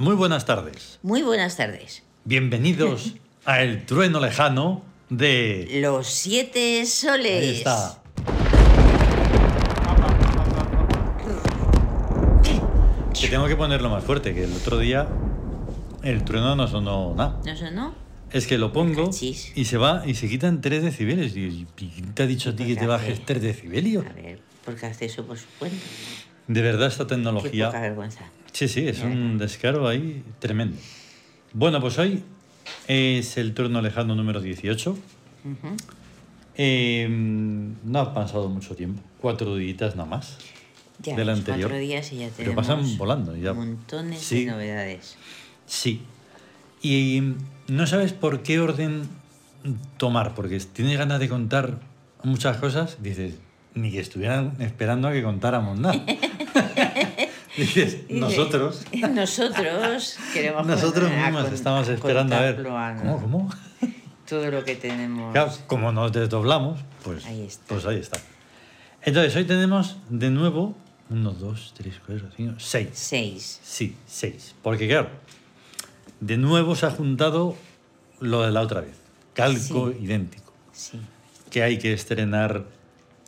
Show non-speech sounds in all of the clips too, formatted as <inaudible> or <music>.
Muy buenas tardes. Muy buenas tardes. Bienvenidos a El Trueno Lejano de... Los siete soles. Ahí está. Que tengo que ponerlo más fuerte, que el otro día el trueno no sonó nada. ¿No sonó? Es que lo pongo y se va y se quitan 3 decibeles. Y, y ¿quién te ha dicho a ti que te Porque bajes hace- 3 decibelios? A ver, porque hace eso por su cuenta. De verdad esta Qué tecnología... poca vergüenza. Sí, sí, es un descaro ahí tremendo. Bueno, pues hoy es el turno lejano número 18. Ujú. Eh, no ha pasado mucho tiempo, cuatro días nada más. Ya, Del anterior. cuatro días y ya Pero pasan volando, ya. montones Sí. de novedades. Sí. Y no sabes por qué orden tomar, porque tienes ganas de contar muchas cosas, dices, ni que estuvieran esperando a que contáramos nada. <laughs> dices, nosotros, <laughs> Nosotros queremos nosotros mismos con- estamos esperando a ver. ¿Cómo, cómo? <laughs> Todo lo que tenemos. Claro, como nos desdoblamos, pues Ahí está. pues ahí está. Entonces, hoy tenemos de nuevo 1, 2, 3, 4, 5, 6. Seis. Sí, 6. Porque claro, de nuevo se ha juntado lo de la otra vez. Calco Sí. idéntico. Sí. Que hay que estrenar,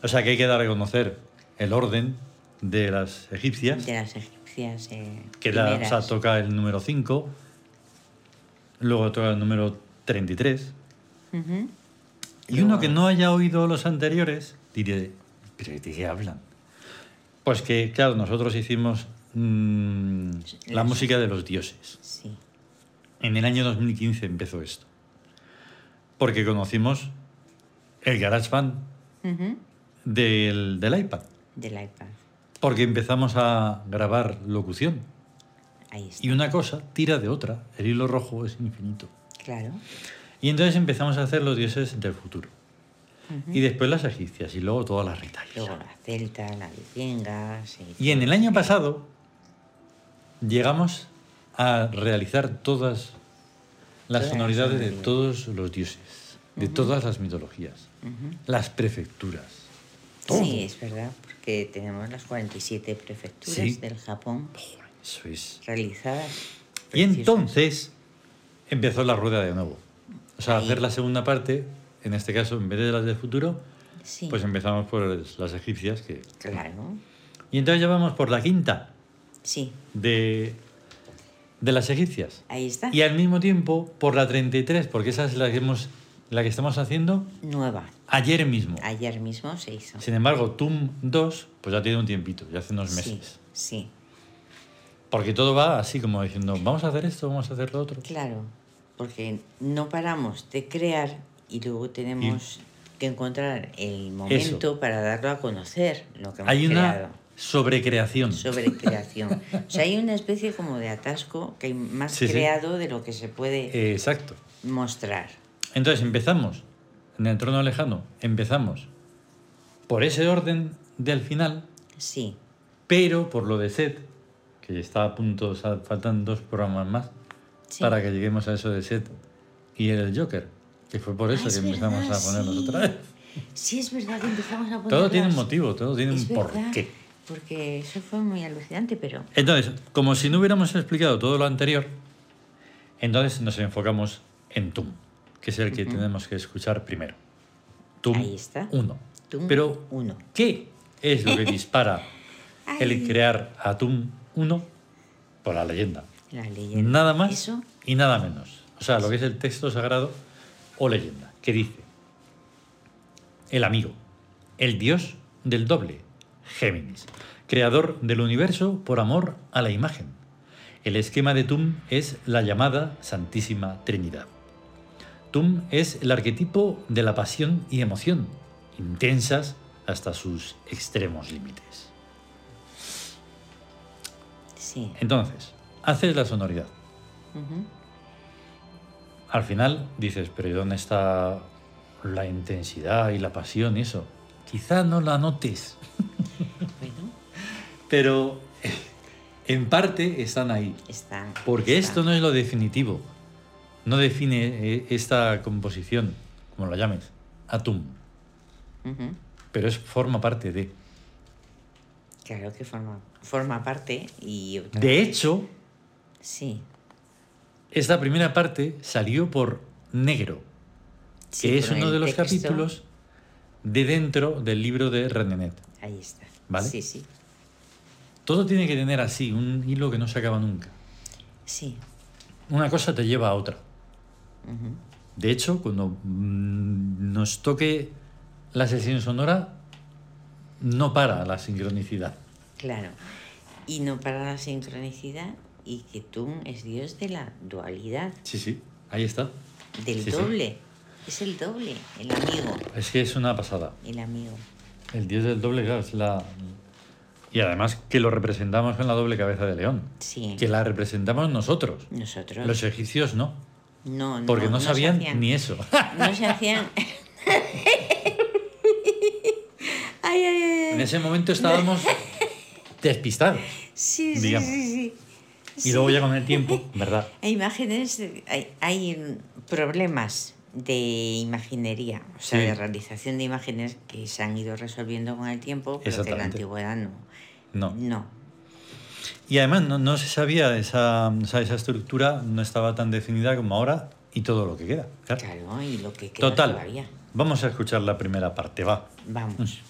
o sea, que hay que dar a conocer el orden de las egipcias. De las egipcias. eh, que la, o sea, primeras. toca el número 5. Luego toca el número 33. Ujú. Y uno que no haya oído los anteriores diré, ¿pero de qué hablan? Pues que, claro, nosotros hicimos mm, la música de los dioses. Sí. En el año 2015 empezó esto. Porque conocimos el GarageBand Ujú. del, del iPad. Del iPad. Porque empezamos a grabar locución. Ahí está. Y una cosa tira de otra. El hilo rojo es infinito. Claro. Y entonces empezamos a hacer los dioses del futuro. Y después las egipcias y luego todas las ritarias. Luego la celta, la vikinga. sí. Y en el año pasado llegamos a realizar todas las Todas las sonoridades de todos los dioses, de todas las mitologías, las prefecturas. Todo. Sí, es verdad, porque tenemos las 47 prefecturas Sí. del Japón Eso es. realizadas. Y entonces empezó la rueda de nuevo. O sea, Ahí. hacer la segunda parte, en este caso, en vez de las del futuro, Sí, pues empezamos por las egipcias. Que... claro. Y entonces ya vamos por la quinta Sí, de, de las egipcias. ahí está. Y al mismo tiempo por la 33, porque esa es la que, hemos, la que estamos haciendo Nueva. Ayer mismo. Ayer mismo se hizo. Sin embargo, TUM 2, pues ya tiene un tiempito, ya hace unos meses. Sí, sí, Porque todo va así como diciendo, vamos a hacer esto, vamos a hacer lo otro. claro. Porque no paramos de crear y luego tenemos que encontrar el momento para darlo a conocer, lo que hemos Hay una creado. sobrecreación. Sobre creación. O sea, hay una especie como de atasco que hay más Sí, sí. creado de lo que se puede exacto. mostrar. Entonces empezamos, en el trono lejano, empezamos por ese orden del final, Sí, pero por lo de Set, que está a punto, o sea, faltan dos programas más sí. para que lleguemos a eso de Set y el Joker, que fue por eso Ah, es que empezamos a ponerlos sí. otra vez. Sí, es verdad que empezamos a poner. Todo tiene un motivo, todo tiene un porqué. Porque eso fue muy alucinante, pero. Entonces, como si no hubiéramos explicado todo lo anterior, entonces nos enfocamos en TUM, que es el que tenemos que escuchar primero. TUM Ahí está. 1. TUM Pero, uno. ¿qué es lo que <laughs> dispara el crear a TUM 1? Por la leyenda. La leyenda. Nada más Eso, y nada menos. O sea, lo que es el texto sagrado o leyenda, que dice, el amigo, el dios del doble, Géminis, creador del universo por amor a la imagen. El esquema de Tum es la llamada Santísima Trinidad. Tum es el arquetipo de la pasión y emoción, intensas hasta sus extremos límites. sí. Entonces, haces la sonoridad. Al final dices, pero ¿y dónde está la intensidad y la pasión y eso? Quizá no la notes, <laughs> Bueno, pero en parte están ahí. está. Porque esto no es lo definitivo. No define eh, esta composición, como la llames, atum. Pero es, forma parte de. Claro que forma, forma parte y otra De hecho, Sí. Esta primera parte salió por Negro, sí, que es uno de los texto. capítulos de dentro del libro de Renenet. Ahí está. ¿Vale? Sí, sí. Todo tiene que tener así, un hilo que no se acaba nunca. Sí. Una cosa te lleva a otra. De hecho, cuando mm, nos toque la sesión sonora, no para la sincronicidad. Claro. Y no para la sincronicidad y que tú es Dios de la dualidad, Sí, sí, ahí está. del Sí, sí. doble. Es el doble, el amigo, Es que es una pasada. el amigo. El dios del doble, claro, es la... Y además que lo representamos con la doble cabeza de león. Sí. Que la representamos nosotros. Nosotros. Los egipcios no. No, no, Porque no, sabían hacían- ni eso. No se hacían. <laughs> ay, ay, ay, en ese momento estábamos despistados. Sí, sí, sí, sí. Y luego ya con el tiempo, ¿verdad? <laughs> Hay imágenes, hay, hay problemas de imaginería, o sea, Sí. de realización de imágenes que se han ido resolviendo con el tiempo, pero que en la antigüedad no. No. No. Y además no, no se sabía, esa, o sea, esa estructura no estaba tan definida como ahora y todo lo que queda. claro. Claro, y lo que queda Total. todavía. Vamos a escuchar la primera parte, va. Vamos.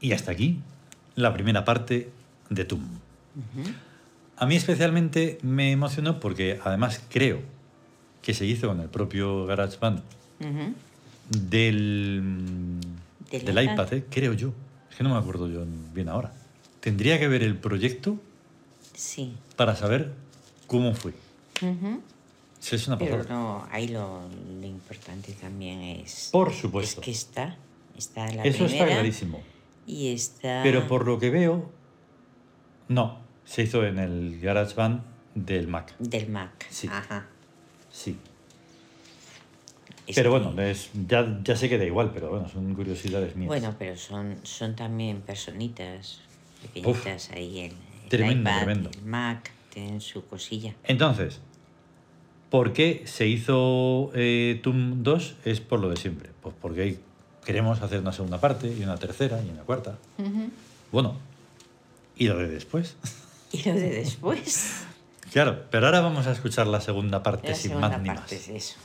Y hasta aquí la primera parte de TUM. A mí especialmente me emocionó porque además creo que se hizo con el propio GarageBand del, del, iPad, ¿eh? creo yo. Es que no me acuerdo yo bien ahora. Tendría que ver el proyecto sí. para saber cómo fue. es una Pero no, ahí lo, importante también es... Por supuesto. Es que está, está la Eso está clarísimo. Y está... Pero por lo que veo, no, se hizo en el GarageBand del Mac. Del Mac, sí. Ajá. Sí. pero bueno, ya, ya sé que da igual, pero bueno, son curiosidades mías. Bueno, pero son, son también personitas pequeñitas ahí. El, tremendo, iPad, tremendo. El Mac, tienen su cosilla. Entonces, ¿por qué se hizo eh, TUM 2? Es por lo de siempre. Pues porque queremos hacer una segunda parte y una tercera y una cuarta. Bueno, ¿y lo de después? <laughs> ¿Y lo de después? claro, pero ahora vamos a escuchar la segunda parte sin más ni más. eso.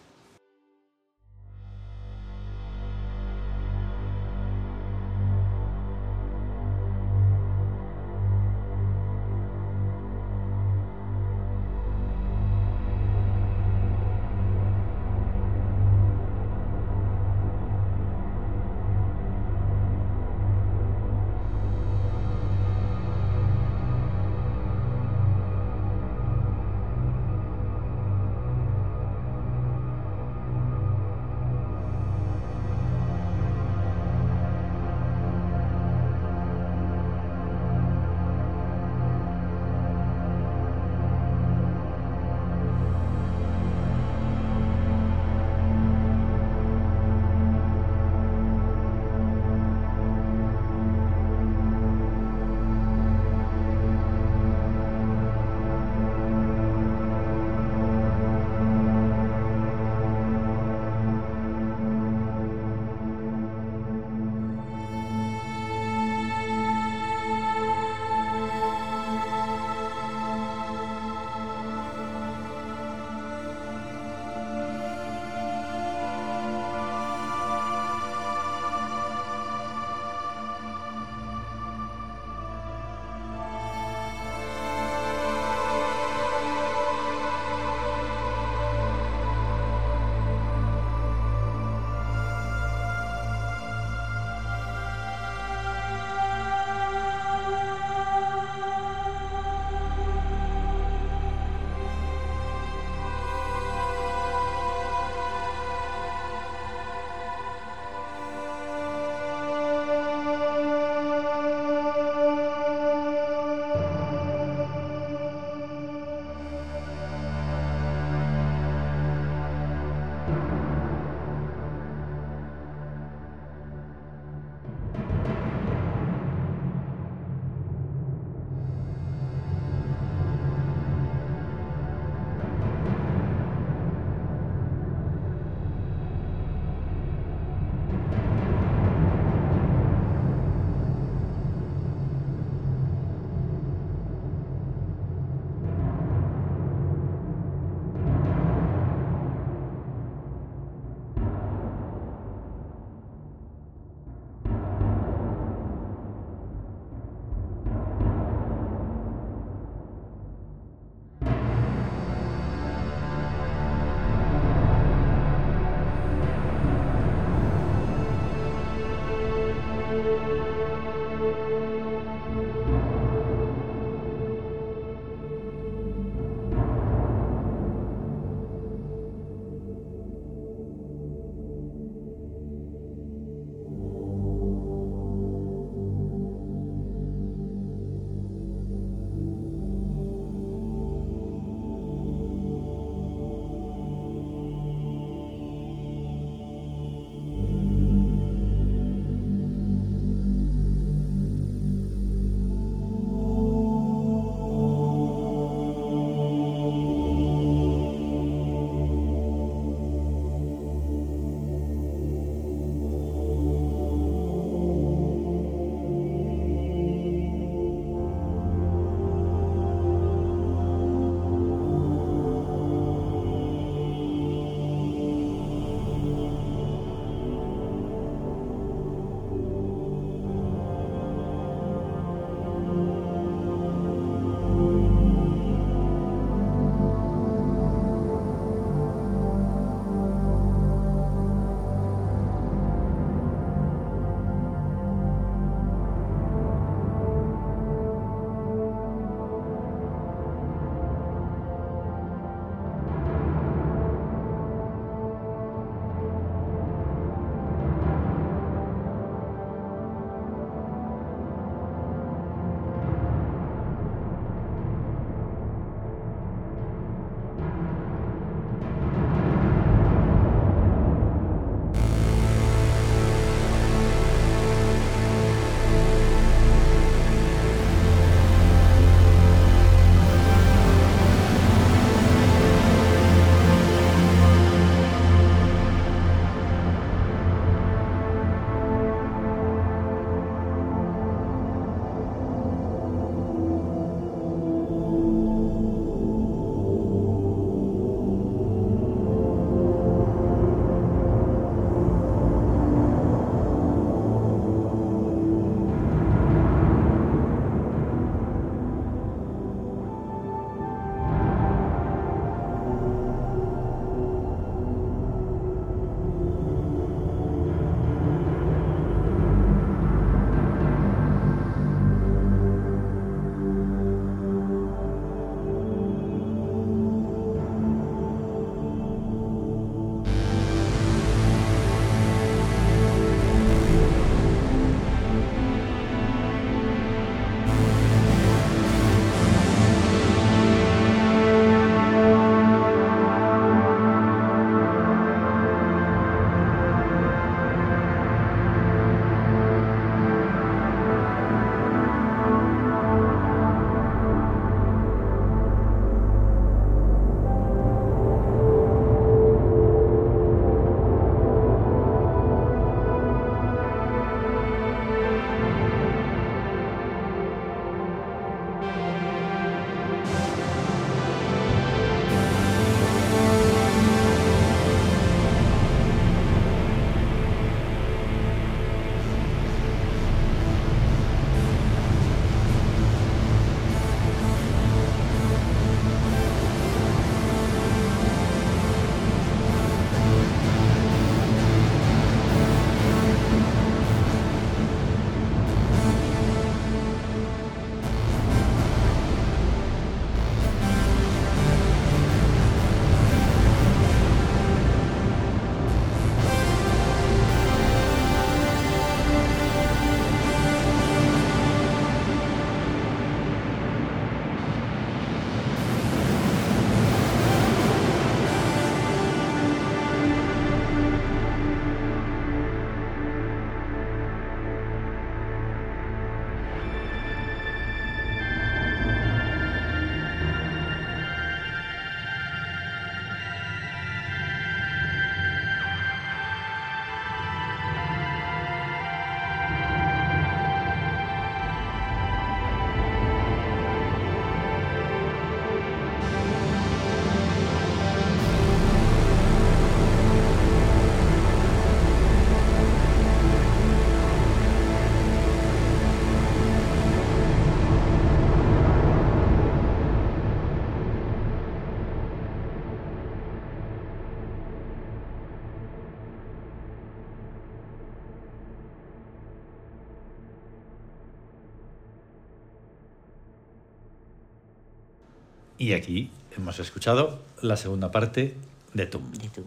Y aquí hemos escuchado la segunda parte de Tum. De tu...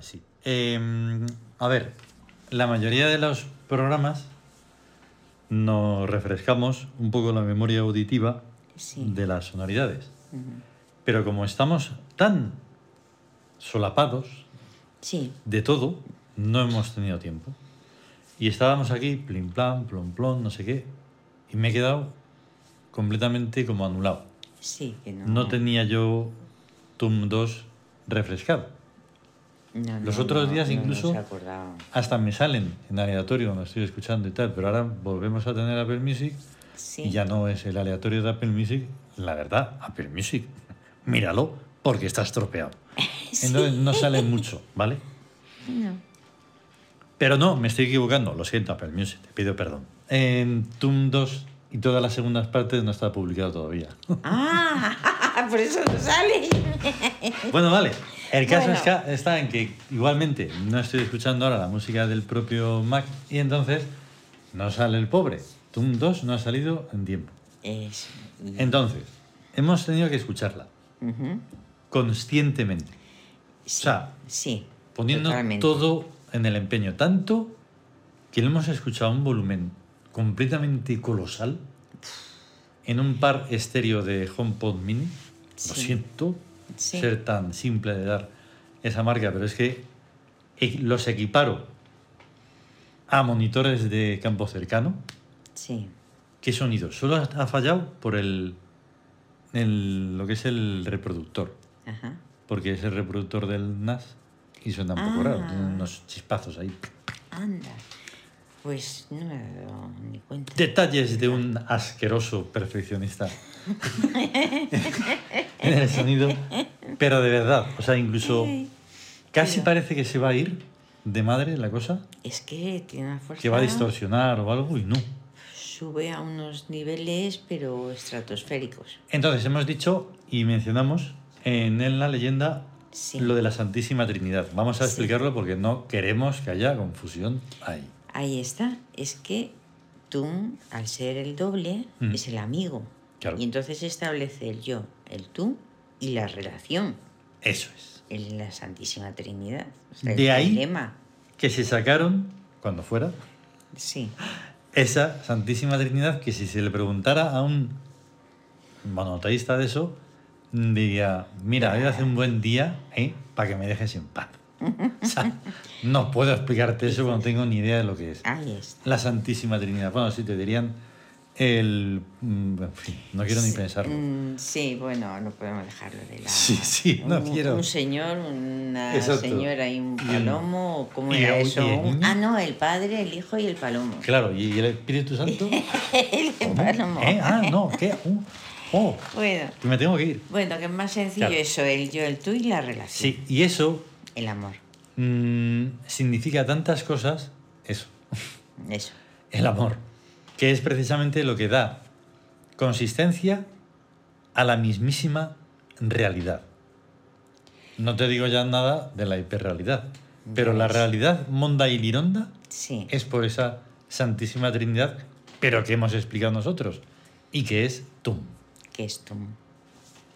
Sí. Eh, a ver, la mayoría de los programas nos refrescamos un poco la memoria auditiva Sí. de las sonoridades. Pero como estamos tan solapados Sí, de todo, no hemos tenido tiempo. Y estábamos aquí, plim plan, plom plom, no sé qué, y me he quedado completamente como anulado. Sí, que no. No tenía yo TUM 2 refrescado. No, los no, otros días incluso-. Hasta me salen en aleatorio cuando estoy escuchando y tal, pero ahora volvemos a tener Apple Music Sí. y ya no es el aleatorio de Apple Music. La verdad, Apple Music, míralo porque está estropeado. <laughs> Entonces no sale mucho, ¿vale? No. Pero no, me estoy equivocando. Lo siento, Apple Music, te pido perdón. En TUM 2 y todas las segundas partes no está publicado todavía. Ah, <laughs> por eso no sale. <laughs> bueno, vale. El caso Bueno. es que está en que igualmente no estoy escuchando ahora la música del propio Mac y entonces no sale el pobre. TUM 2 no ha salido en tiempo. Es... y- Entonces, hemos tenido que escucharla conscientemente, Sí, sea, sí, poniendo totalmente. todo en el empeño, tanto que lo hemos escuchado a un volumen completamente colosal en un par estéreo de HomePod Mini. Lo siento Sí. ser tan simple de dar esa marca, pero es que e- los equiparo a monitores de campo cercano. Sí, ¿Qué sonido? Solo ha fallado por el, el- lo que es el reproductor, ajá. porque es el reproductor del NAS y suena un poco Ah. raro, tiene unos chispazos ahí. Anda. Pues no me he dado ni cuenta. Detalles de un asqueroso perfeccionista <laughs> en el sonido, pero de verdad, o sea, incluso casi pero- parece que se va a ir de madre la cosa, Es que tiene una fuerza. que va a distorsionar o algo y no. Sube a unos niveles, pero estratosféricos. Entonces hemos dicho y mencionamos en la leyenda Sí. lo de la Santísima Trinidad. Vamos a Sí. explicarlo porque no queremos que haya confusión ahí. Ahí está. Es que tú, al ser el doble, Mm. es el amigo. Claro. Y entonces establece el yo, el tú y la relación Eso es. en la Santísima Trinidad. O sea, De el ahí- dilema. Que se sacaron, cuando fuera, Sí. esa Santísima Trinidad que si se le preguntara a un monoteísta de eso, diría, mira, hoy hace un buen día ¿eh? para que me dejes en paz. O sea, no puedo explicarte eso cuando no tengo ni idea de lo que es. Ahí está. La Santísima Trinidad. Bueno, sí, te dirían el... mm, En fin, no quiero ni pensarlo. mm, Sí, bueno, no podemos dejarlo de lado. Sí, sí, no un, quiero. Un señor, una Exacto. señora y un palomo, ¿o ¿cómo era eso? Un- ah, no, el padre, el hijo y el palomo. Claro, ¿y el Espíritu Santo? <laughs> el palomo. ¿Eh? Ah, no, ¿qué? Uh, oh, Bueno, que me tengo que ir. bueno, que es más sencillo Claro. eso, el yo, el tú y la relación. Sí, y eso El amor. mm, significa tantas cosas, eso, Eso. <laughs> el amor, que es precisamente lo que da consistencia a la mismísima realidad. No te digo ya nada de la hiperrealidad, pero la realidad monda y lironda Sí. es por esa Santísima Trinidad, pero que hemos explicado nosotros, y que es Tum. Que es tú.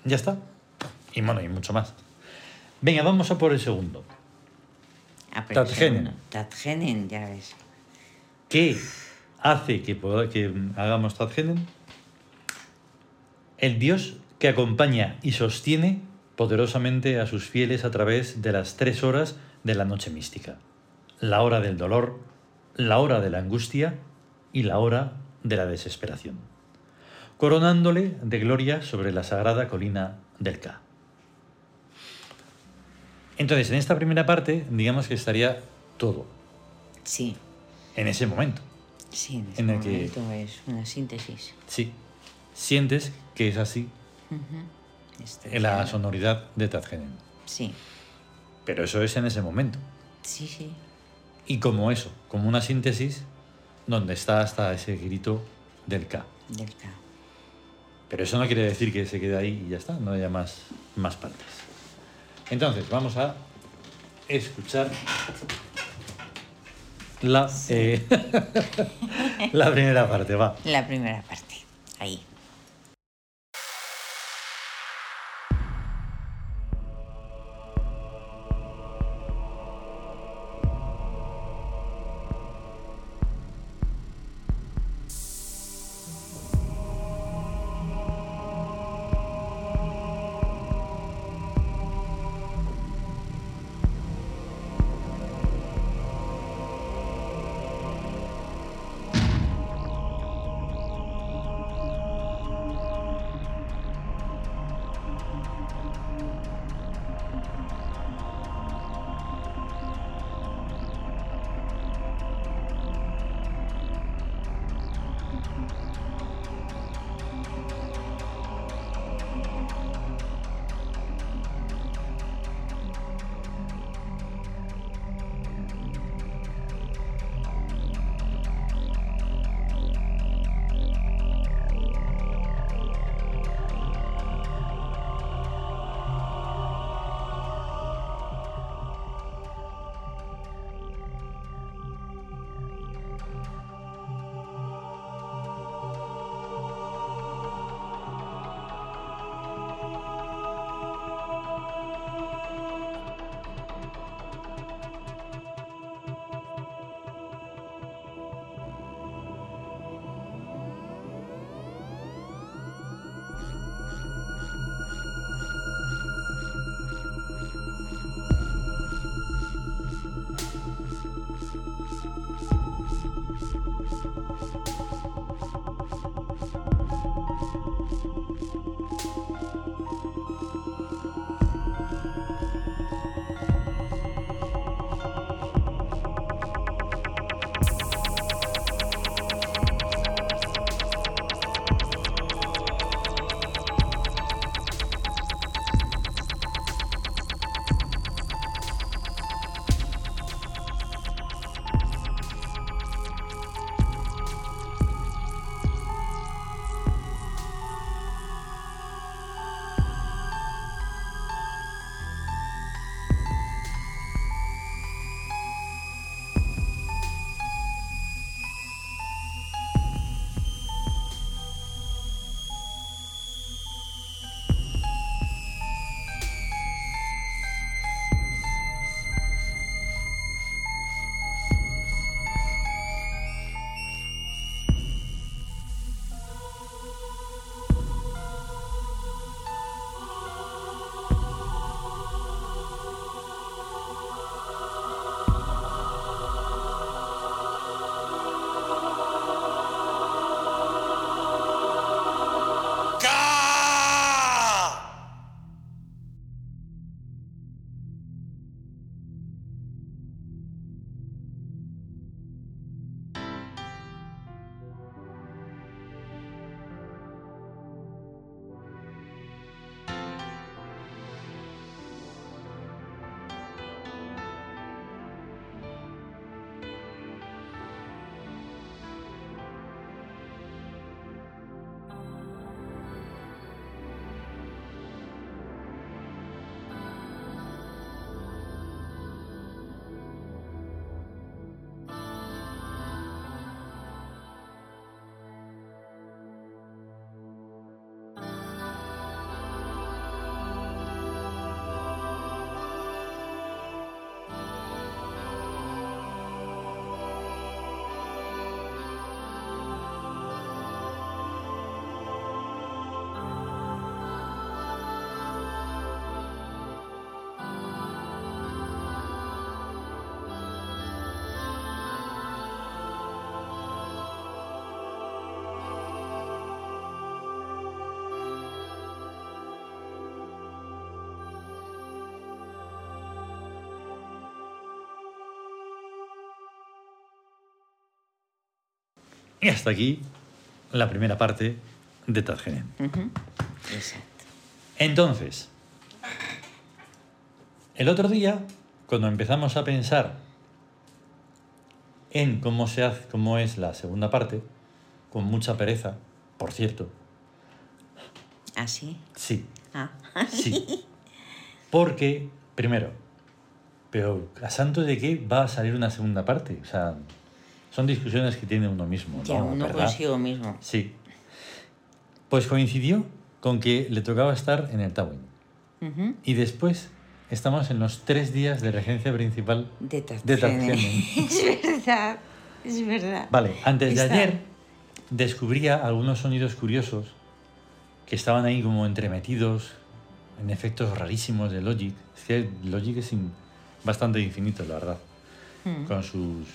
Ya está. Y bueno, y mucho más. Venga, vamos a por el segundo. Ah, pero segundo. Tadgenen, ya ves. ¿Qué hace que, que hagamos Tadgenen? El Dios que acompaña y sostiene poderosamente a sus fieles a través de las tres horas de la noche mística. La hora del dolor, la hora de la angustia y la hora de la desesperación. Coronándole de gloria sobre la sagrada colina del Ka. Entonces, en esta primera parte, digamos que estaría todo, Sí. en ese momento. Sí, en este En el que- momento es una síntesis. Sí, sientes que es así en la claro. sonoridad de Tadgenen. Sí. Pero eso es en ese momento. Sí, sí. Y como eso, como una síntesis donde está hasta ese grito del K. Del K. Pero eso no quiere decir que se quede ahí y ya está, no haya más, más partes. Entonces, vamos a escuchar la, eh, <laughs> la primera parte, va. La primera parte. Ahí. Y hasta aquí la primera parte de Tadgenen. Ujú. Exacto. Entonces, el otro día, cuando empezamos a pensar en cómo se hace, cómo es la segunda parte, con mucha pereza, por cierto, ¿Así? sí, Ah. <laughs> sí. <laughs> Porque, primero, pero ¿a santo de qué va a salir una segunda parte? O sea, son discusiones que tiene uno mismo, Ya ¿no? uno ¿Verdad? consigo mismo. Sí. Pues coincidió con que le tocaba estar en el Tawin. Ujú. Y después estamos en los tres días de regencia principal De de. Tadgenen. <laughs> Es verdad. Es verdad. Vale, antes de Está- ayer descubría algunos sonidos curiosos que estaban ahí como entremetidos en efectos rarísimos de Logic. Es que Logic es bastante infinito, la verdad, Mm. con sus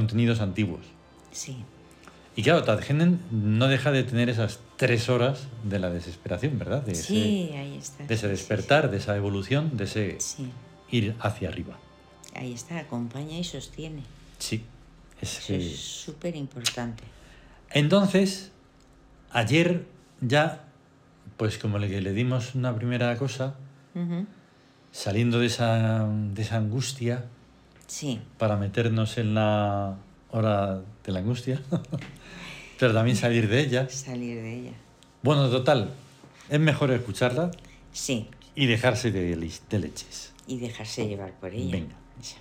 contenidos antiguos. Sí. Y claro, Tadgenen no deja de tener esas tres horas de la desesperación, ¿verdad? De Sí, ahí está. de ese Sí, sí, despertar, de esa evolución, de ese Sí. ir hacia arriba. Ahí está, acompaña y sostiene. Sí. Es Eso que- es súper importante. Entonces, ayer ya, pues como le, le dimos una primera cosa, saliendo de esa, de esa angustia Sí, para meternos en la hora de la angustia, <laughs> pero también salir de ella. salir de ella. Bueno, total, es mejor escucharla Sí, y dejarse de, de leches. y dejarse llevar por ella. Venga. Ya,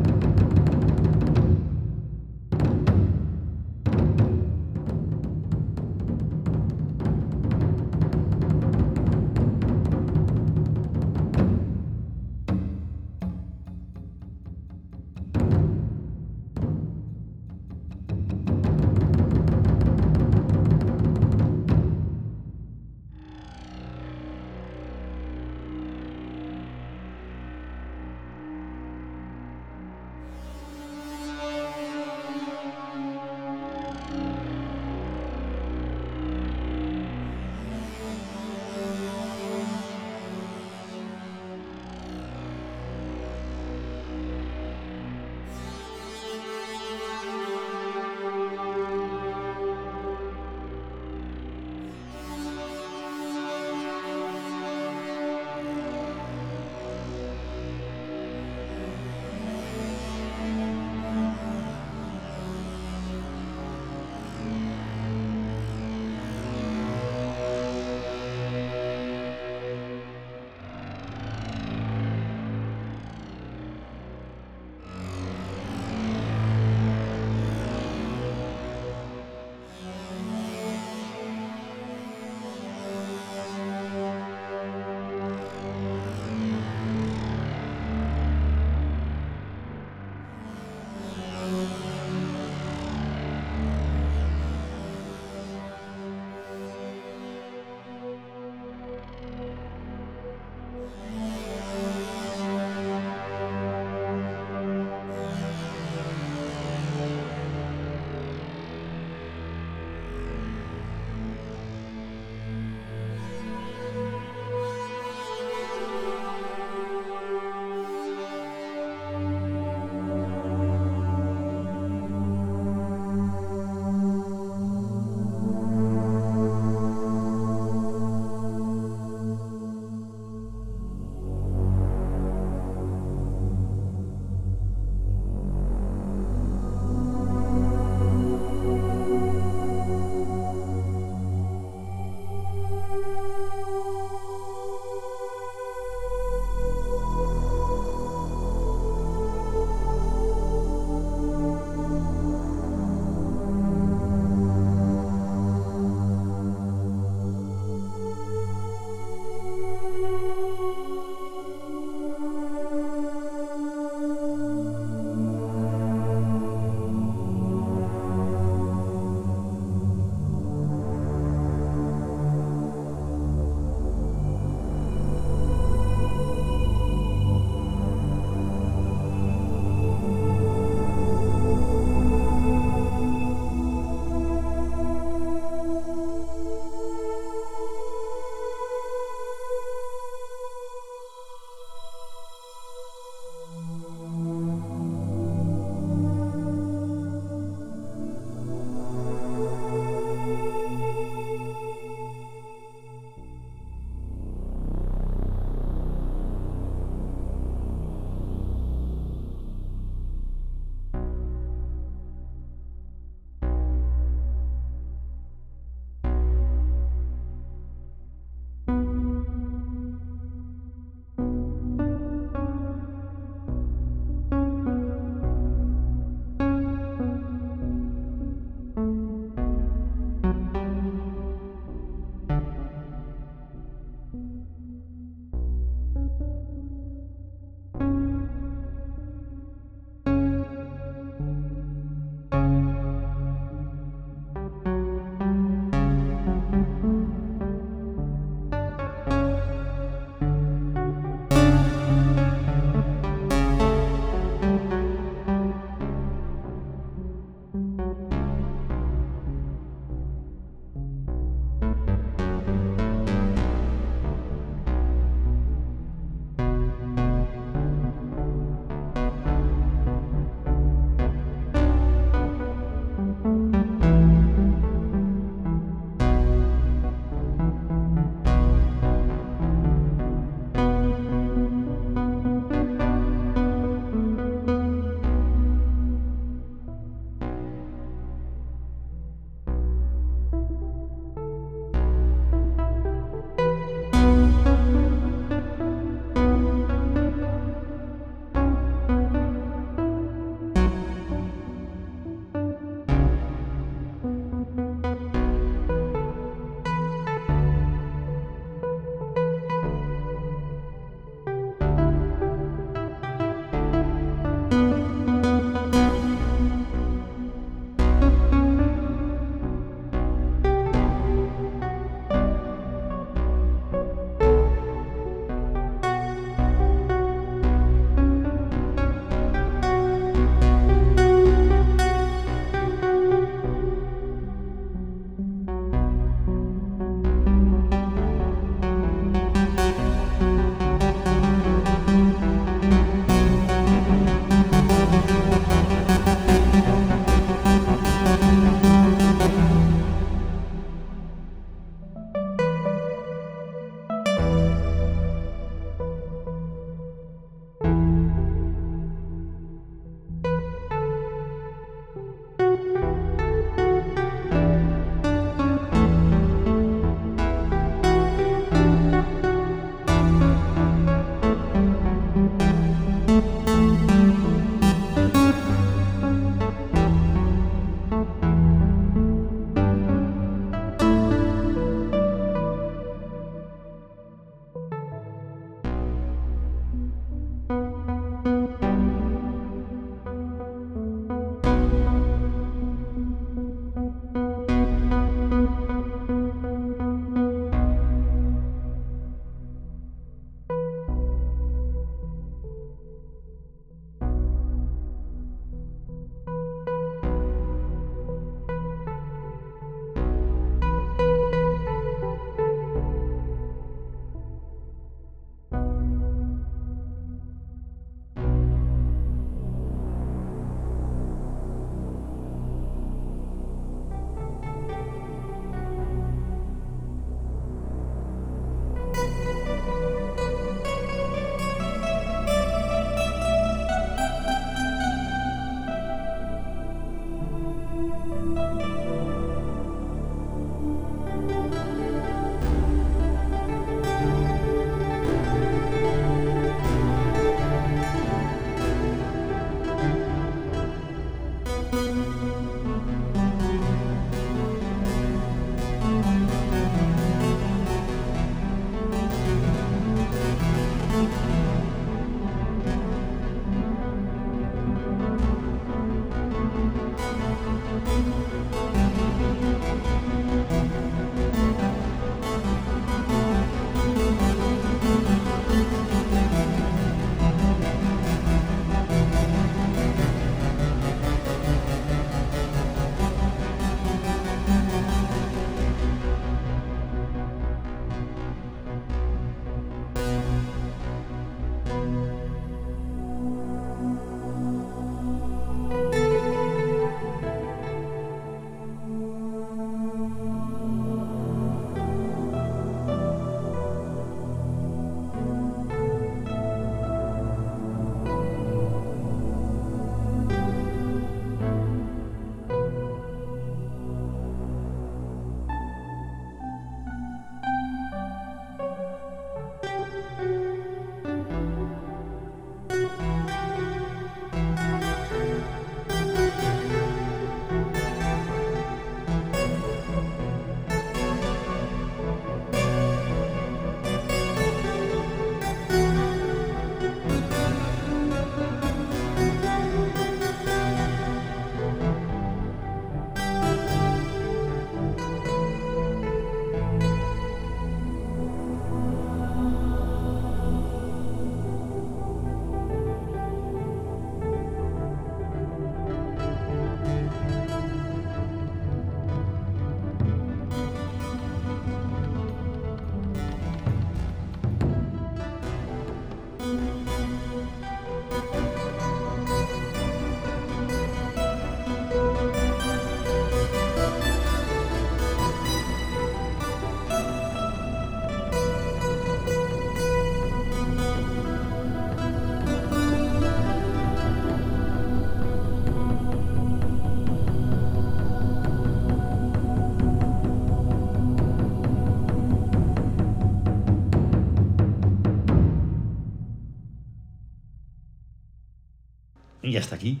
Venga. hasta aquí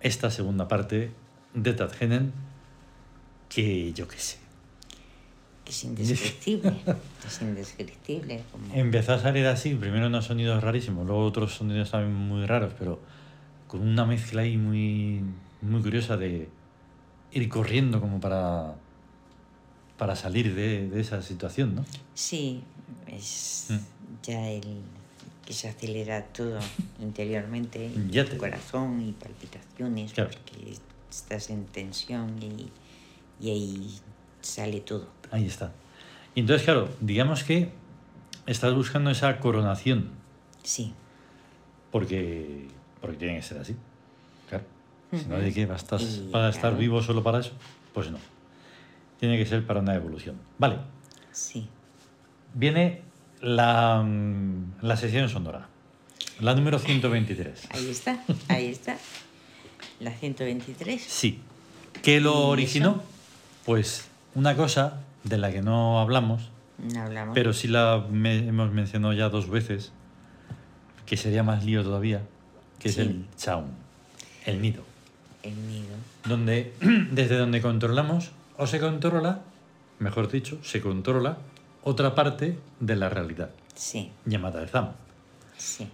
esta segunda parte de Tadgenen, que yo qué sé. Es indescriptible. <laughs> es indescriptible. Como... Empezó a salir así, primero unos sonidos rarísimos, luego otros sonidos también muy raros, pero con una mezcla ahí muy, muy curiosa de ir corriendo como para, para salir de, de esa situación, ¿no? Sí, es Mm. ya el que se acelera todo <laughs> interiormente, y Ya el te- corazón y palpitaciones, Claro. porque estás en tensión y, y ahí sale todo. Ahí está. Y entonces, claro, digamos que estás buscando esa coronación, Sí, porque, porque tiene que ser así. Claro. Si no. ¿de qué? ¿Va a estar, Y, vivo solo para eso? Pues no. Tiene que ser para una evolución. Vale. sí. Viene la, mm, la sesión sonora. La número 123. Ahí está, ahí está. La 123. Sí. ¿Qué lo originó? Pues una cosa de la que no hablamos, No hablamos. pero sí la me- hemos mencionado ya dos veces, que sería más lío todavía, que es el chaun, el nido, El nido. donde <clears throat> desde donde controlamos o se controla, mejor dicho, se controla otra parte de la realidad, Sí, llamada el zam. sí.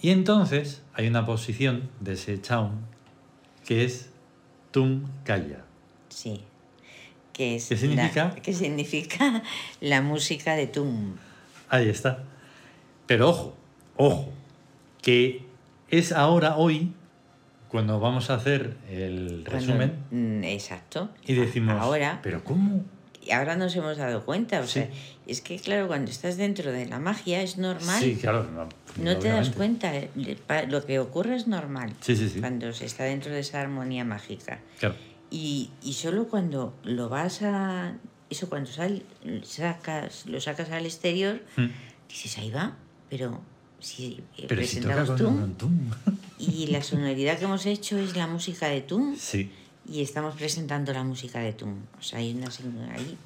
Y entonces hay una posición de ese chaun que es tum kaya. Sí. Que es ¿Qué significa? La, que significa <laughs> la música de Tum. Ahí está. Pero ojo, ojo, que es ahora, hoy, cuando vamos a hacer el resumen exacto. y decimos, Ahora, pero ¿cómo? Y ahora nos hemos dado cuenta. O Sí. sea, es que, claro, cuando estás dentro de la magia es normal. Sí, claro. No, No te das cuenta. eh, Lo que ocurre es normal. Sí, sí, sí. Cuando se está dentro de esa armonía mágica. Claro. Y, y solo cuando lo vas a. Eso, cuando sal, sacas, lo sacas al exterior, Mm. dices, ahí va, pero si eh, Pero si presentamos con Tum tum. y la sonoridad que hemos hecho es la música de Tum Sí. Y estamos presentando la música de Tum. O sea, hay una. Ahí,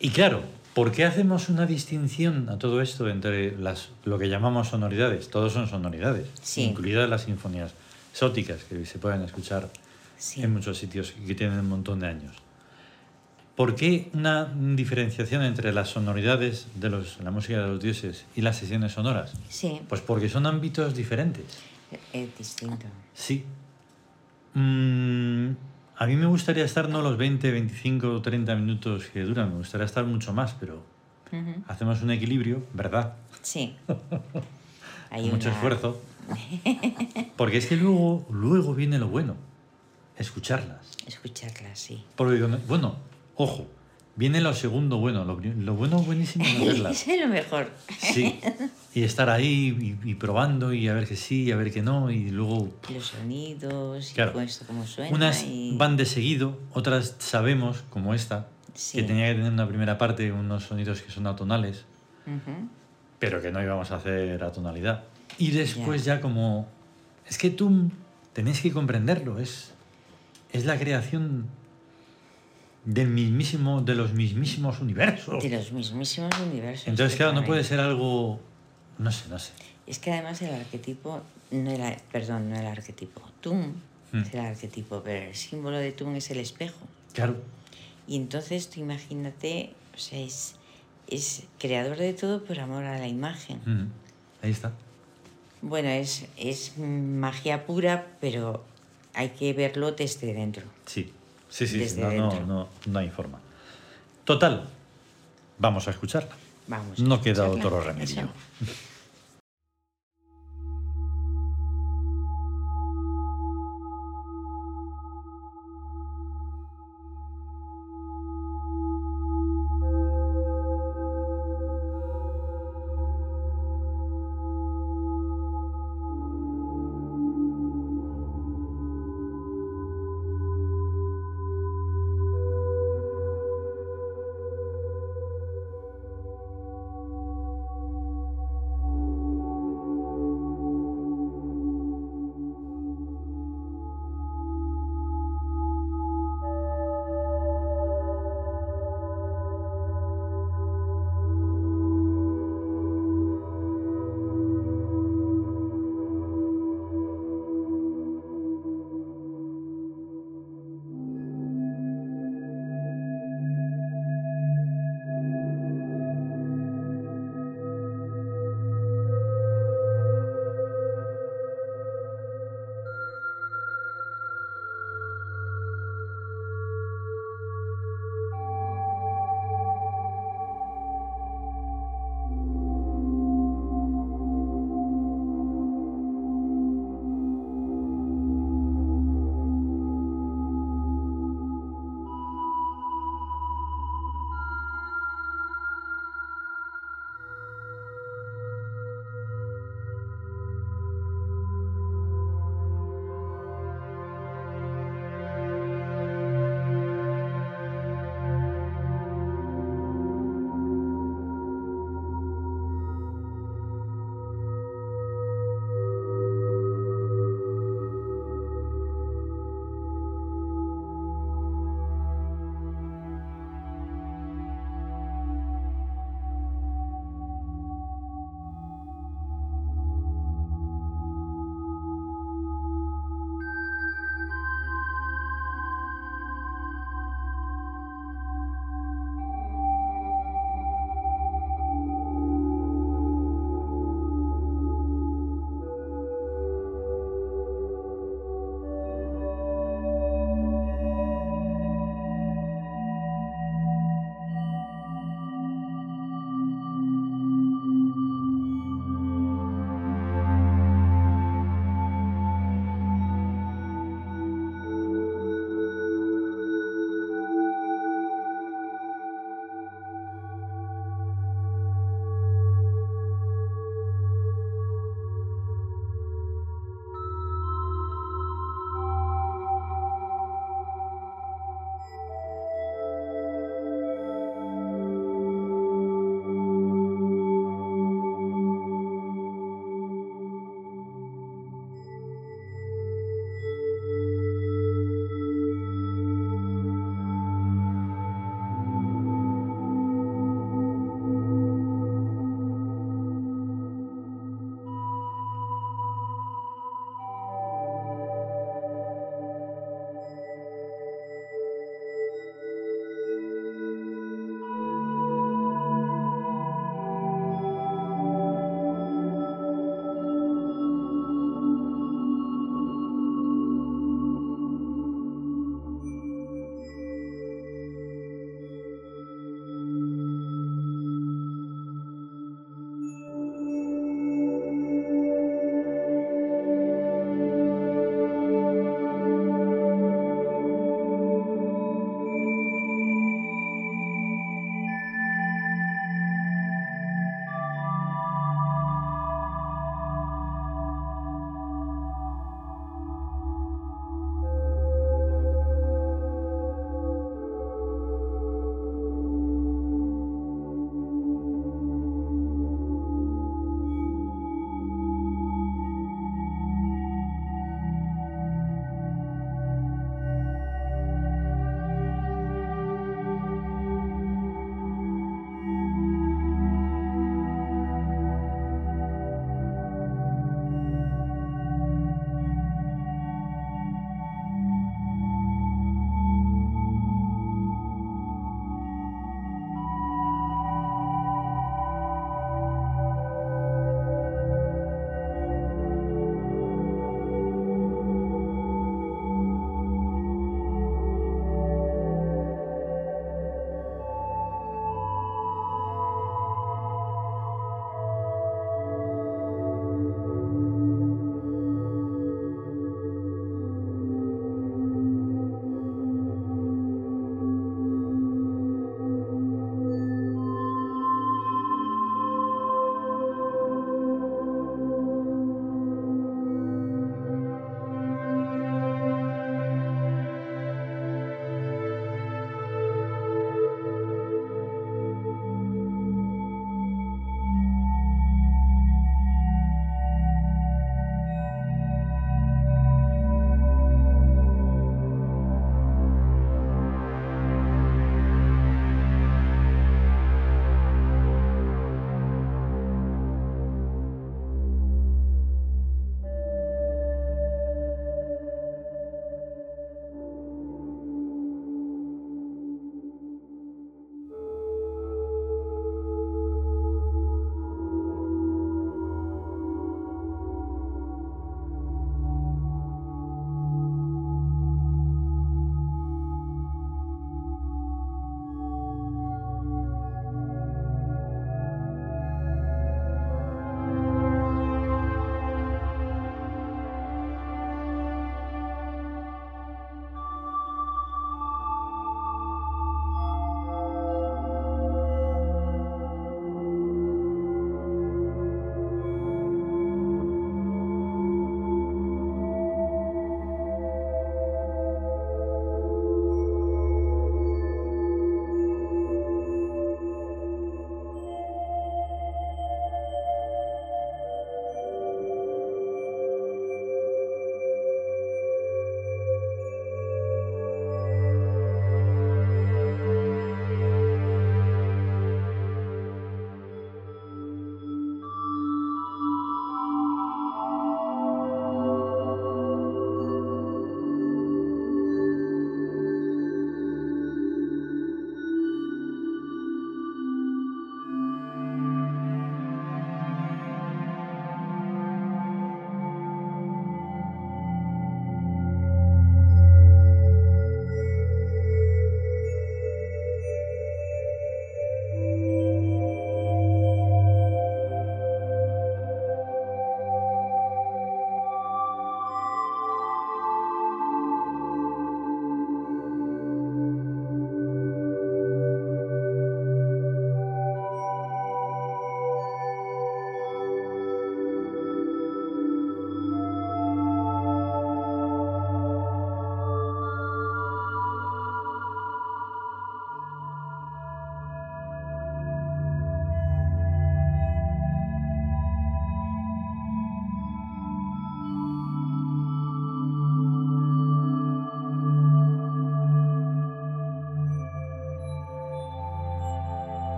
Y claro, ¿por qué hacemos una distinción a todo esto entre las, lo que llamamos sonoridades? Todos son sonoridades, Sí. incluidas las sinfonías exóticas que se pueden escuchar sí. en muchos sitios y que tienen un montón de años. ¿Por qué una diferenciación entre las sonoridades de los, la música de los dioses y las sesiones sonoras? Sí, Pues porque son ámbitos diferentes. es distinto. Sí. Mm, a mí me gustaría estar no los 20, 25 o 30 minutos que duran, me gustaría estar mucho más, pero hacemos un equilibrio, ¿verdad? Sí. <laughs> Hay mucho una- esfuerzo. <laughs> Porque es que luego, luego viene lo bueno, escucharlas. Escucharla, sí. Porque, bueno, ojo, viene lo segundo bueno, lo, lo bueno buenísimo es. Eso <laughs> es lo mejor. Sí, y estar ahí y, y probando y a ver que sí, y a ver que no, y luego Los sonidos, Claro. y esto cómo suena. unas y... van de seguido, otras sabemos, como esta, Sí. que tenía que tener una primera parte, unos sonidos que son atonales, pero que no íbamos a hacer a tonalidad. Y después ya, como... Es que tú tenéis que comprenderlo, es, es la creación del mismísimo, de los mismísimos universos. De los mismísimos universos. Entonces, claro, no puede ser algo... No sé, no sé. Es que además el arquetipo, no el, perdón, no el arquetipo, Tum Mm. es el arquetipo, pero el símbolo de Tum es el espejo. Claro, Y entonces tú imagínate, o sea, es, es creador de todo por amor a la imagen. Mm, ahí está. Bueno, es, es magia pura, pero hay que verlo desde dentro. Sí, sí, sí, Desde no, no, dentro. no, no hay forma. Total, vamos a escucharla. Vamos. a No queda escucharla. otro remedio. Eso.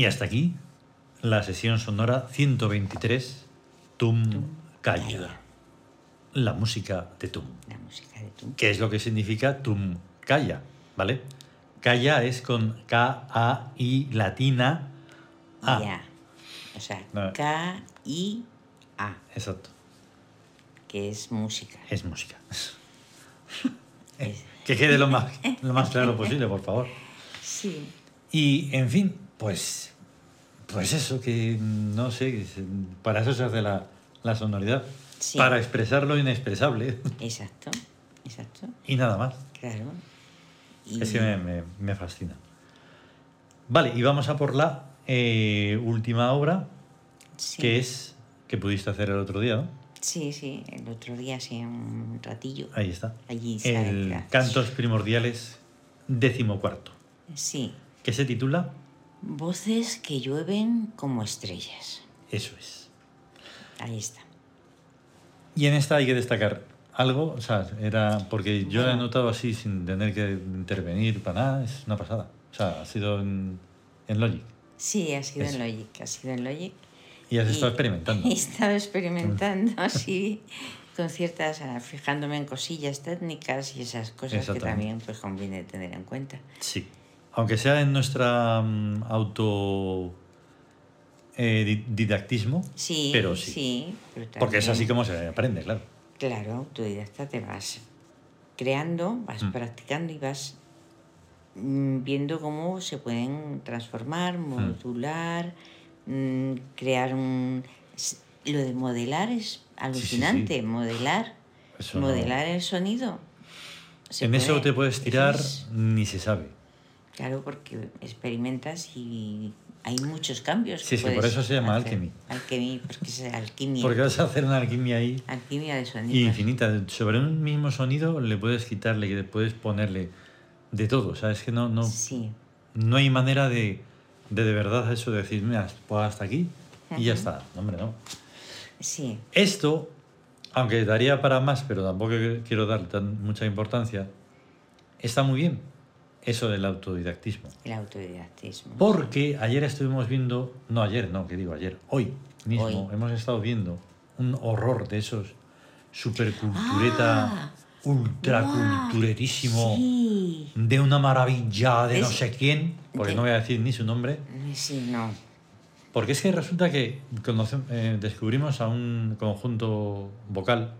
Y hasta aquí la sesión sonora 123, Tum Calla. Calla. La música de Tum. La música de Tum. ¿Qué es lo que significa Tum Calla? ¿Vale? Calla es con K-A-I latina A. Ya. O sea, No. K-I-A, Exacto. que es música. Es música. <laughs> Es- <laughs> Que quede lo más, lo más claro <laughs> posible, por favor. Sí, Y, en fin, pues, pues eso, que no sé, para eso se hace la, la sonoridad. Sí. Para expresar lo inexpresable. exacto, exacto, Y nada más. claro. Y Es que me, me- me fascina. Vale, y vamos a por la eh, última obra, sí, que es que pudiste hacer el otro día, ¿no? Sí, sí, el otro día, hace un ratillo. Ahí está. Allí El. Cantos Primordiales decimocuarto, Sí, que se titula voces que llueven como estrellas. Eso es. Ahí está. Y en esta hay que destacar algo, o sea, era porque yo la he Bueno. notado así sin tener que intervenir para nada, es una pasada. O sea, ha sido en, en Logic. Sí, ha sido Eso. en Logic, ha sido en Logic. Y has Y- estado experimentando. <laughs> He estado experimentando <laughs> así con ciertas, fijándome en cosillas técnicas y esas cosas que también pues conviene tener en cuenta. Sí. Aunque sea en nuestra mm, auto eh, didactismo, Sí, pero sí. sí. pero Porque es así como se aprende, claro. Claro, autodidacta te vas creando, vas Mm. practicando y vas mm, viendo cómo se pueden transformar, modular, mm, crear un... Lo de modelar es alucinante, modelar, Eso no- modelar el sonido. Se en eso te puedes tirar, es- ni se sabe. Claro, porque experimentas y hay muchos cambios. Sí, sí, por eso se llama alchemy. Alchemy, porque es alquimia. Porque vas a hacer una alquimia ahí Alquimia de sonido. infinita. Sobre un mismo sonido le puedes quitarle, le puedes ponerle de todo. O sea, es que no, no, Sí, no hay manera de, de de verdad eso de decir, mira, pues hasta aquí y ya Ujú. está. No, Hombre, no. sí, Esto, aunque daría para más, pero tampoco quiero darle tan mucha importancia, está muy bien, eso del autodidactismo. el autodidactismo. Porque ayer estuvimos viendo, no ayer, no, que digo ayer, hoy mismo Hoy. hemos estado viendo un horror de esos supercultureta, Ah, ultraculturetísimo, Sí, de una maravilla de no sé quién, porque de- no voy a decir ni su nombre, sí, no. porque es que resulta que conoce- eh, descubrimos a un conjunto vocal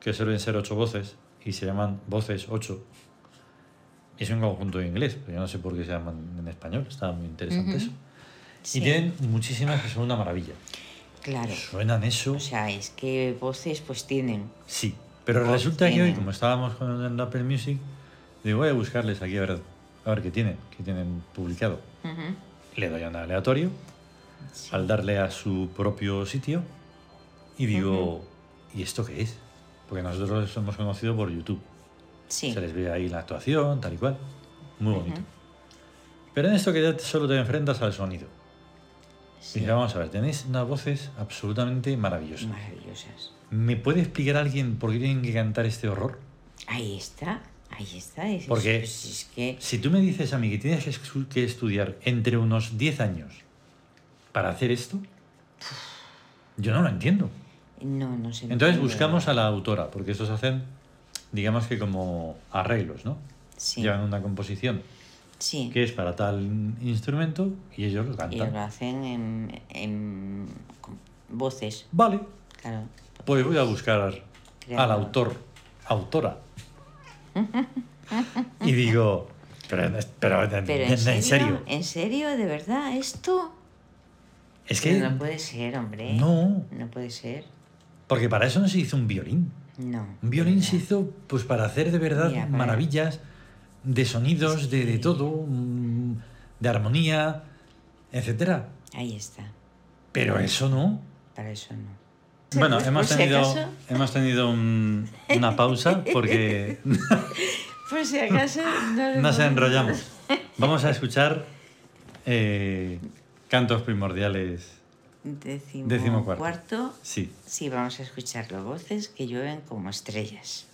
que suelen ser ocho voces y se llaman voces ocho. Es un conjunto en inglés, pero yo no sé por qué se llaman en español, está muy interesante Ujú. eso. Sí, Y tienen muchísimas que son una maravilla. Claro. Suenan eso, O sea, es que voces pues tienen. sí. Pero voz resulta que hoy, tienen. como estábamos con el Apple Music, digo, voy a buscarles aquí a ver, a ver qué tienen, qué tienen publicado. Ujú, Le doy a un aleatorio, sí. al darle a su propio sitio y digo, ¿y esto qué es? Porque nosotros los hemos conocido por YouTube. Sí, Se les ve ahí la actuación, tal y cual. Muy bonito. Pero en esto que ya solo te enfrentas al sonido. Y sí, dice, vamos a ver, tenéis unas voces absolutamente maravillosas. maravillosas. ¿Me puede explicar alguien por qué tienen que cantar este horror? Ahí está, ahí está. Es, Porque- es- es que Si tú me dices a mí que tienes que, estu- que estudiar entre unos 10 años para hacer esto, yo no lo entiendo. no, no se Entonces buscamos a la autora, porque estos hacen, digamos que como arreglos, ¿no? Sí, Llevan una composición sí. que es para tal instrumento y ellos lo Ellos cantan. lo hacen en, en voces, Vale, claro. pues voy a buscar al autor, autora. y digo, pero, pero, Pero en- en serio, en serio, ¿En serio? ¿De verdad? ¿Esto? es que no puede ser, hombre. no, No puede ser. porque para eso no se hizo un violín. No. Un violín se hizo pues para hacer de verdad Mira, para- maravillas de sonidos, de, de todo, mm, de armonía, etcétera. Ahí está. Pero eso no. Para eso no. Bueno, hemos si tenido, hemos tenido un- una pausa porque <laughs> Por si acaso no <laughs> nos enrollamos. Vamos a escuchar eh, cantos primordiales. Décimo, Décimo cuarto. cuarto. Sí. Sí, vamos a escuchar las voces que llueven como estrellas.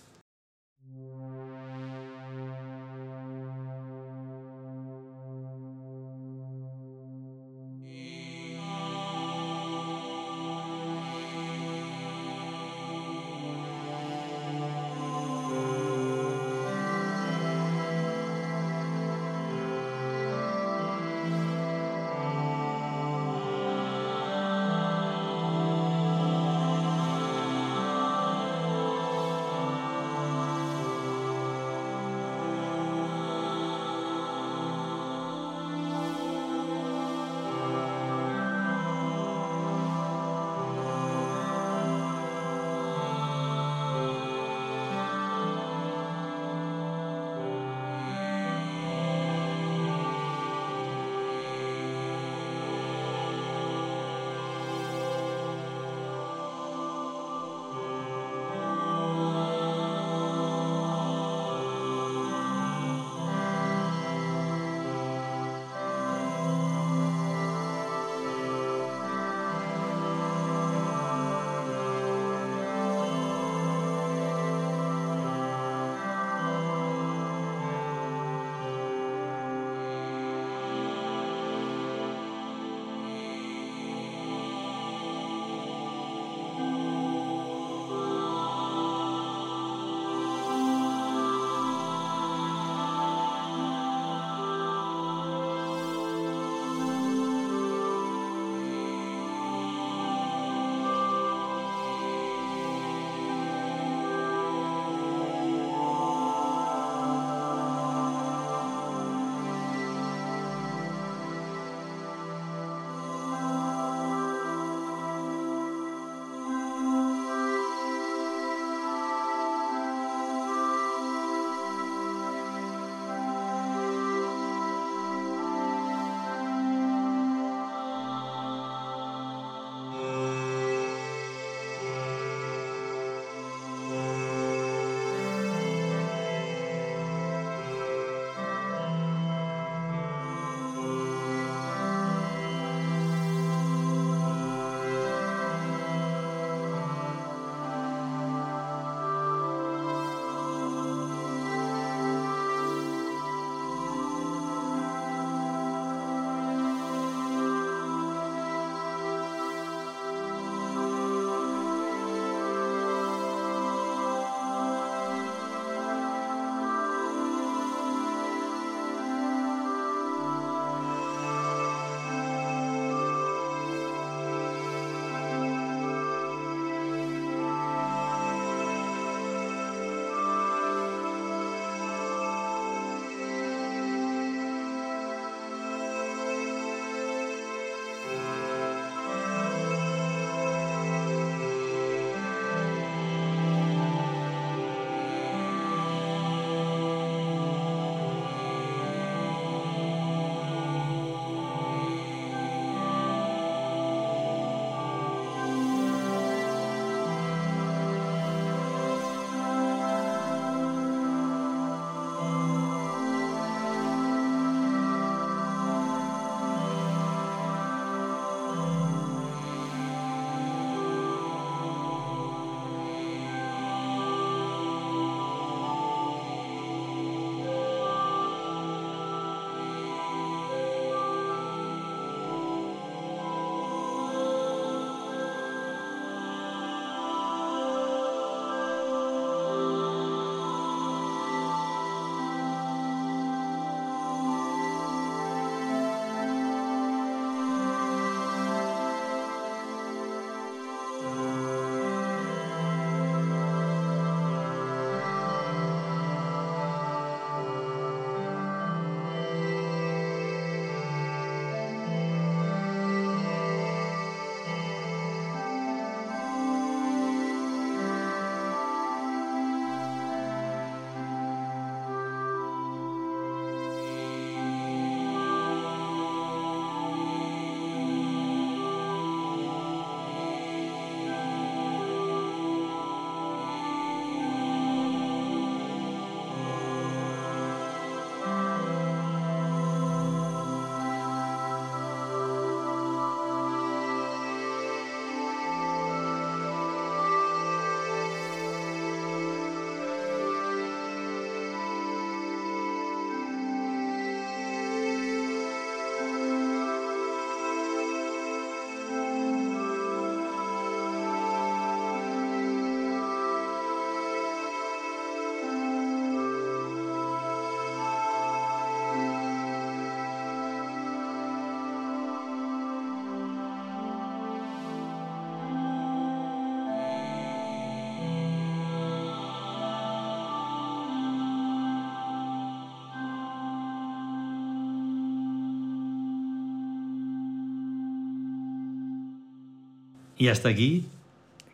Y hasta aquí,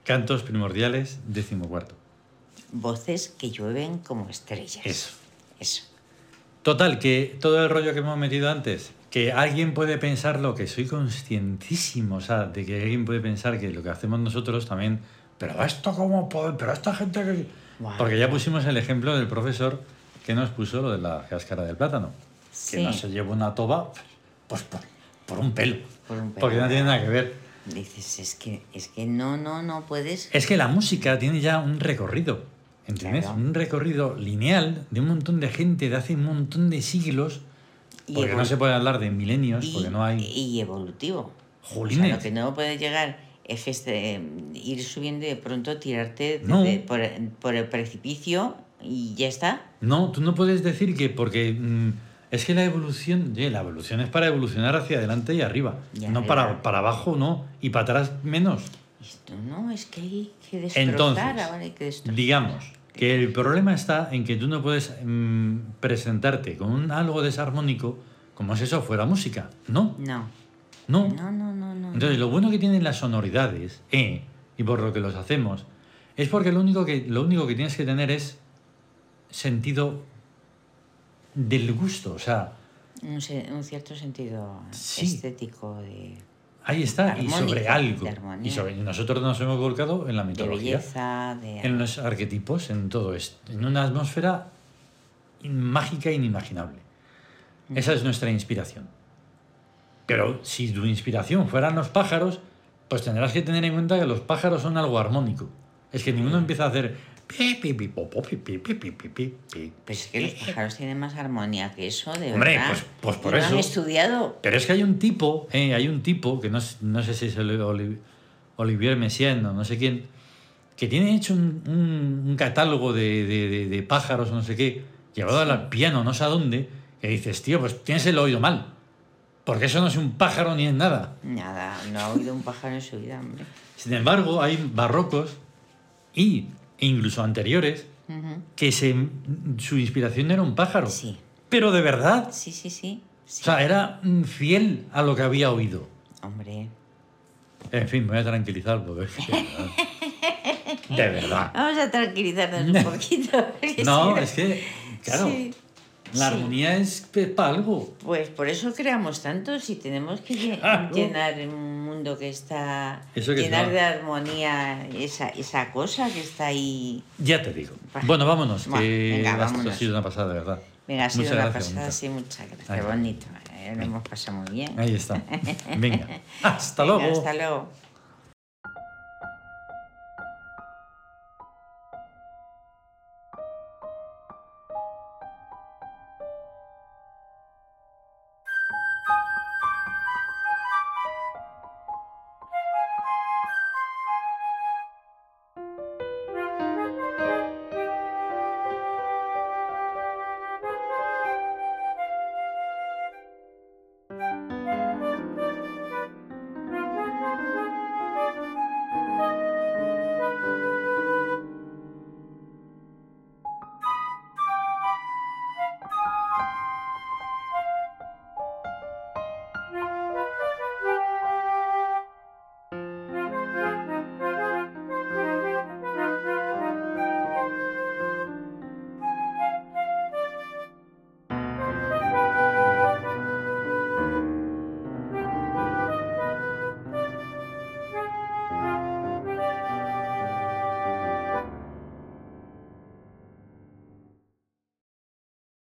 cantos primordiales, decimocuarto. Voces que llueven como estrellas. Eso. Eso. Total, que todo el rollo que hemos metido antes, que alguien puede pensar lo que soy conscientísimo, o sea, de que alguien puede pensar que lo que hacemos nosotros también, pero esto cómo puede, pero esta gente que... Porque ya pusimos el ejemplo del profesor que nos puso lo de la cáscara del plátano, Sí. que no se lleva una toba, pues por, por un pelo, Por un pelo. porque no tiene nada que ver. Dices, es que, es que no, no, no puedes. Es que la música tiene ya un recorrido, ¿entiendes? Claro. Un recorrido lineal de un montón de gente de hace un montón de siglos, Y porque no se puede hablar de milenios, y, porque no hay... y evolutivo. Jolines. O sea, lo que no puede llegar es este, ir subiendo y de pronto tirarte de- No. de- por, por el precipicio y ya está. No, tú no puedes decir que porque mm, es que la evolución, la evolución es para evolucionar hacia adelante y arriba, no para, para abajo, no, y para atrás menos. Esto no, es que hay que destrozar, Entonces, ahora hay que destrozar. digamos que el problema está en que tú no puedes mm, presentarte con un algo desarmónico como si eso fuera música. No, No, no. no, no, no, no. Entonces, lo bueno que tienen las sonoridades, eh, y por lo que los hacemos, es porque lo único que, lo único que tienes que tener es sentido del gusto. O sea, un, cierto sentido Sí. estético de, ahí está, y sobre algo. Y sobre, nosotros nos hemos volcado en la de mitología, belleza, de... en los arquetipos, en todo esto, en una atmósfera mágica e inimaginable. Esa es nuestra inspiración. Pero si tu inspiración fueran los pájaros, pues tendrás que tener en cuenta que los pájaros son algo armónico. Es que ninguno empieza a hacer Pues es que los pájaros tienen más armonía que eso, de Hombre, verdad. pues- pues por Y lo eso. han estudiado. Pero es que hay un tipo, eh, hay un tipo, que no, sé si es Olivier Messiaen o no sé quién, que tiene hecho un, un- un catálogo de, de- de- de pájaros no sé qué, llevado al piano, no sé a dónde, que dices, tío, pues tienes el oído mal. Porque eso no es un pájaro ni es nada. Nada, no ha oído un pájaro en su vida, hombre. Sin embargo, hay barrocos y incluso anteriores que se, su inspiración era un pájaro. Sí. Pero de verdad. Sí, sí, sí. sí. O sea, era mm, fiel a lo que había oído. Hombre. En fin, me voy a tranquilizar porque es que, de verdad. <laughs> Vamos a tranquilizarnos un <laughs> poquito. No, es que, claro, Sí. La Sí. armonía es para algo. Pues por eso creamos tantos y tenemos que <laughs> llenar un mundo que está... Que llenar de armonía esa, esa cosa que está ahí... Ya te digo. Bueno, vámonos, que venga, esto ha vámonos. sido una pasada, de verdad. Venga, ha sido Muchas una gracias, pasada, sí, muchas gracias. Bonito. eh, lo hemos pasado muy bien. Ahí está. <laughs> Venga. Hasta Venga, luego. Hasta luego.